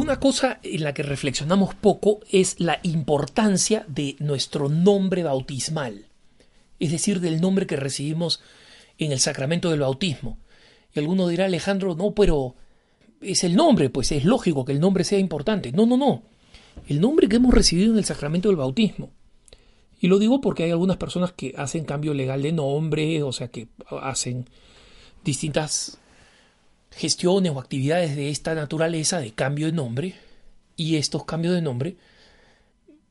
Una cosa en la que reflexionamos poco es la importancia de nuestro nombre bautismal, es decir, del nombre que recibimos en el sacramento del bautismo. Y alguno dirá, Alejandro, no, pero es el nombre, pues es lógico que el nombre sea importante. No, no, no. El nombre que hemos recibido en el sacramento del bautismo. Y lo digo porque hay algunas personas que hacen cambio legal de nombre, o sea, que hacen distintas gestiones o actividades de esta naturaleza de cambio de nombre y estos cambios de nombre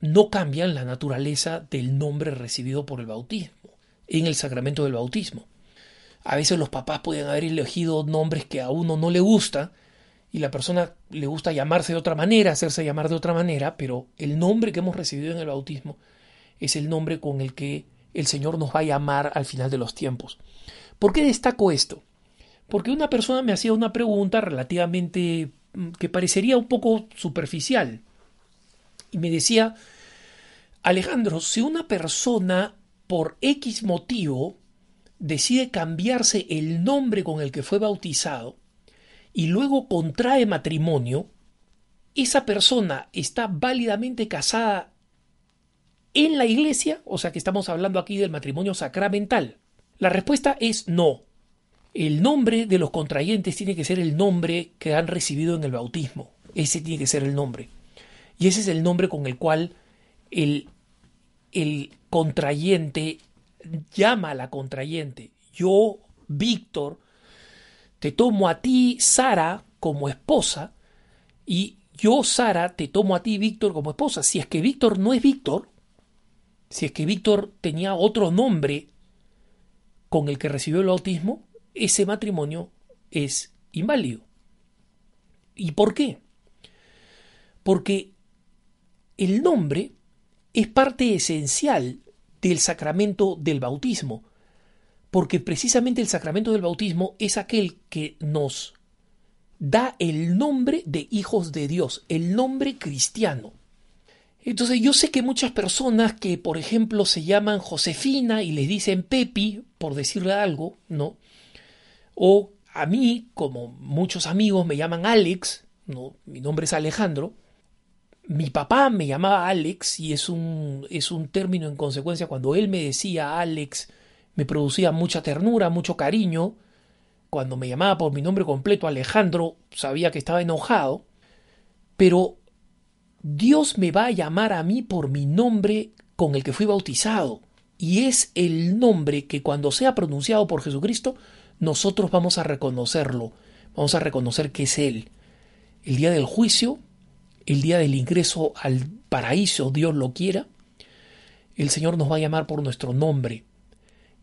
no cambian la naturaleza del nombre recibido por el bautismo en el sacramento del bautismo. A veces los papás pueden haber elegido nombres que a uno no le gusta y la persona le gusta llamarse de otra manera, hacerse llamar de otra manera, pero el nombre que hemos recibido en el bautismo es el nombre con el que el Señor nos va a llamar al final de los tiempos. ¿Por qué destaco esto? Porque una persona me hacía una pregunta relativamente mm, que parecería un poco superficial. Y me decía, Alejandro, si una persona por X motivo decide cambiarse el nombre con el que fue bautizado y luego contrae matrimonio, ¿esa persona está válidamente casada en la iglesia? O sea que estamos hablando aquí del matrimonio sacramental. La respuesta es no el nombre de los contrayentes tiene que ser el nombre que han recibido en el bautismo. Ese tiene que ser el nombre. Y ese es el nombre con el cual el, el contrayente llama a la contrayente. Yo, Víctor, te tomo a ti, Sara, como esposa, y yo, Sara, te tomo a ti, Víctor, como esposa. Si es que Víctor no es Víctor, si es que Víctor tenía otro nombre con el que recibió el bautismo, ese matrimonio es inválido. ¿Y por qué? Porque el nombre es parte esencial del sacramento del bautismo, porque precisamente el sacramento del bautismo es aquel que nos da el nombre de hijos de Dios, el nombre cristiano. Entonces yo sé que muchas personas que, por ejemplo, se llaman Josefina y les dicen Pepi, por decirle algo, ¿no? O a mí, como muchos amigos me llaman Alex, ¿no? mi nombre es Alejandro, mi papá me llamaba Alex y es un, es un término en consecuencia cuando él me decía Alex me producía mucha ternura, mucho cariño. Cuando me llamaba por mi nombre completo Alejandro sabía que estaba enojado. Pero Dios me va a llamar a mí por mi nombre con el que fui bautizado. Y es el nombre que cuando sea pronunciado por Jesucristo nosotros vamos a reconocerlo, vamos a reconocer que es Él. El día del juicio, el día del ingreso al paraíso, Dios lo quiera, el Señor nos va a llamar por nuestro nombre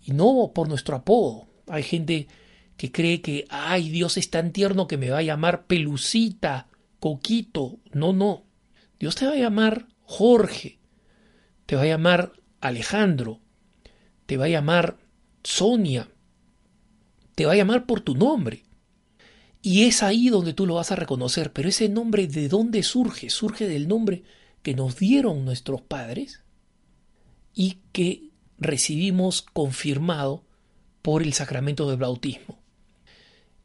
y no por nuestro apodo. Hay gente que cree que, ay, Dios es tan tierno que me va a llamar pelucita, coquito. No, no. Dios te va a llamar Jorge, te va a llamar Alejandro, te va a llamar Sonia, te va a llamar por tu nombre. Y es ahí donde tú lo vas a reconocer. Pero ese nombre, ¿de dónde surge? Surge del nombre que nos dieron nuestros padres y que recibimos confirmado por el sacramento del bautismo.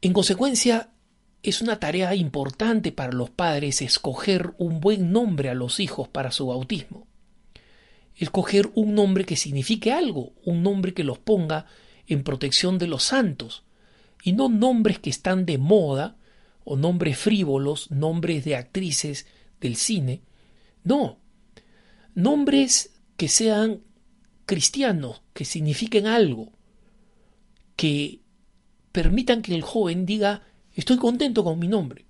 En consecuencia, es una tarea importante para los padres escoger un buen nombre a los hijos para su bautismo. Escoger un nombre que signifique algo, un nombre que los ponga en protección de los santos, y no nombres que están de moda, o nombres frívolos, nombres de actrices del cine, no, nombres que sean cristianos, que signifiquen algo, que permitan que el joven diga, estoy contento con mi nombre.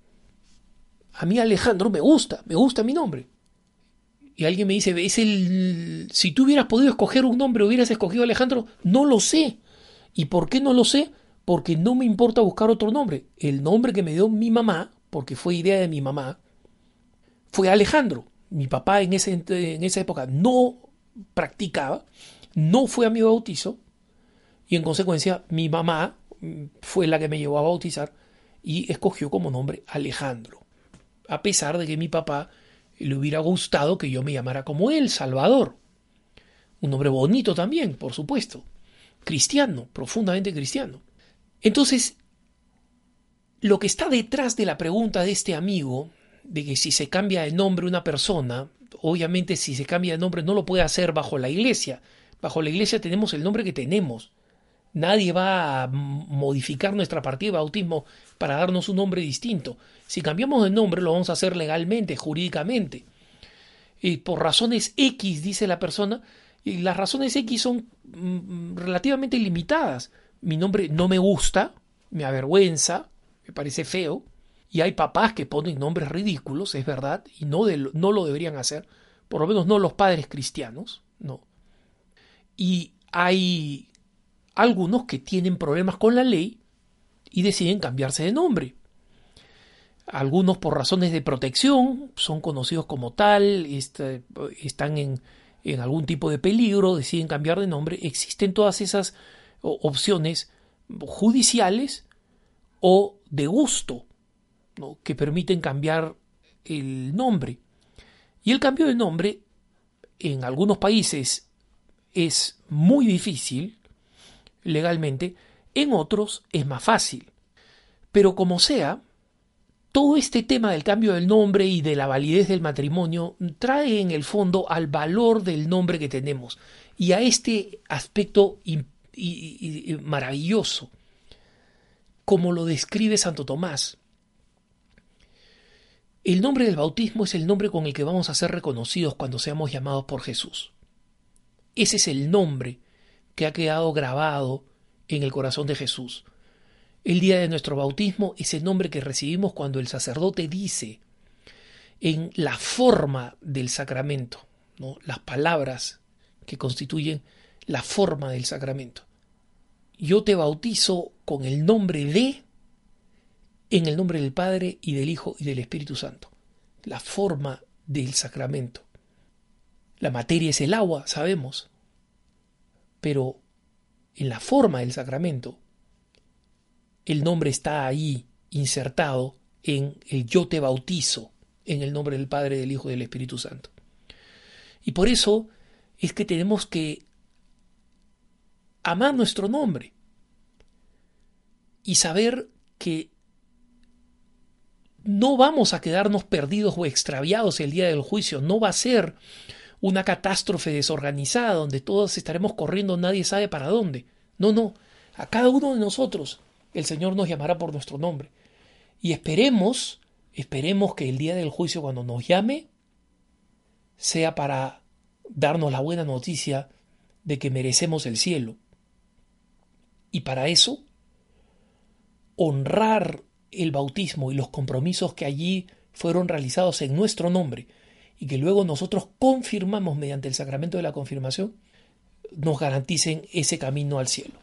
A mí Alejandro me gusta, me gusta mi nombre. Y alguien me dice, es el si tú hubieras podido escoger un nombre, hubieras escogido Alejandro, no lo sé. ¿Y por qué no lo sé? Porque no me importa buscar otro nombre. El nombre que me dio mi mamá, porque fue idea de mi mamá, fue Alejandro. Mi papá en, esa época no practicaba, no fue a mi bautizo y en consecuencia mi mamá mm, fue la que me llevó a bautizar y escogió como nombre Alejandro. A pesar de que mi papá le hubiera gustado que yo me llamara como él, Salvador. Un nombre bonito también, por supuesto cristiano, profundamente cristiano. Entonces, lo que está detrás de la pregunta de este amigo de que si se cambia de nombre una persona, obviamente si se cambia de nombre no lo puede hacer bajo la iglesia. Bajo la iglesia tenemos el nombre que tenemos. Nadie va a modificar nuestra partida de bautismo para darnos un nombre distinto. Si cambiamos de nombre lo vamos a hacer legalmente, jurídicamente. Y por razones X, dice la persona, y las razones X son mm, relativamente limitadas. Mi nombre no me gusta, me avergüenza, me parece feo. Y hay papás que ponen nombres ridículos, es verdad, y no, no lo deberían hacer, por lo menos no los padres cristianos, no. Y hay algunos que tienen problemas con la ley y deciden cambiarse de nombre. Algunos por razones de protección son conocidos como tal, este, están en, en algún tipo de peligro, deciden cambiar de nombre. Existen todas esas opciones judiciales o de gusto que permiten cambiar el nombre. Y el cambio de nombre en algunos países es muy difícil legalmente, en otros es más fácil. Pero como sea, todo este tema del cambio del nombre y de la validez del matrimonio trae en el fondo al valor del nombre que tenemos y a este aspecto maravilloso, como lo describe Santo Tomás. El nombre del bautismo es el nombre con el que vamos a ser reconocidos cuando seamos llamados por Jesús. Ese es el nombre que ha quedado grabado en el corazón de Jesús. El día de nuestro bautismo es el nombre que recibimos cuando el sacerdote dice en la forma del sacramento, las palabras que constituyen la forma del sacramento. Yo te bautizo con el nombre de, en el nombre del Padre y del Hijo y del Espíritu Santo. La forma del sacramento. La materia es el agua, sabemos, pero en la forma del sacramento, el nombre está ahí insertado en el yo te bautizo, en el nombre del Padre, del Hijo y del Espíritu Santo. Y por eso es que tenemos que amar nuestro nombre y saber que no vamos a quedarnos perdidos o extraviados el día del juicio, no va a ser una catástrofe desorganizada donde todos estaremos corriendo, nadie sabe para dónde. No, no, a cada uno de nosotros el Señor nos llamará por nuestro nombre. Y esperemos, esperemos que el día del juicio cuando nos llame sea para darnos la buena noticia de que merecemos el cielo. Y para eso, honrar el bautismo y los compromisos que allí fueron realizados en nuestro nombre, y que luego nosotros confirmamos mediante el sacramento de la confirmación, nos garanticen ese camino al cielo.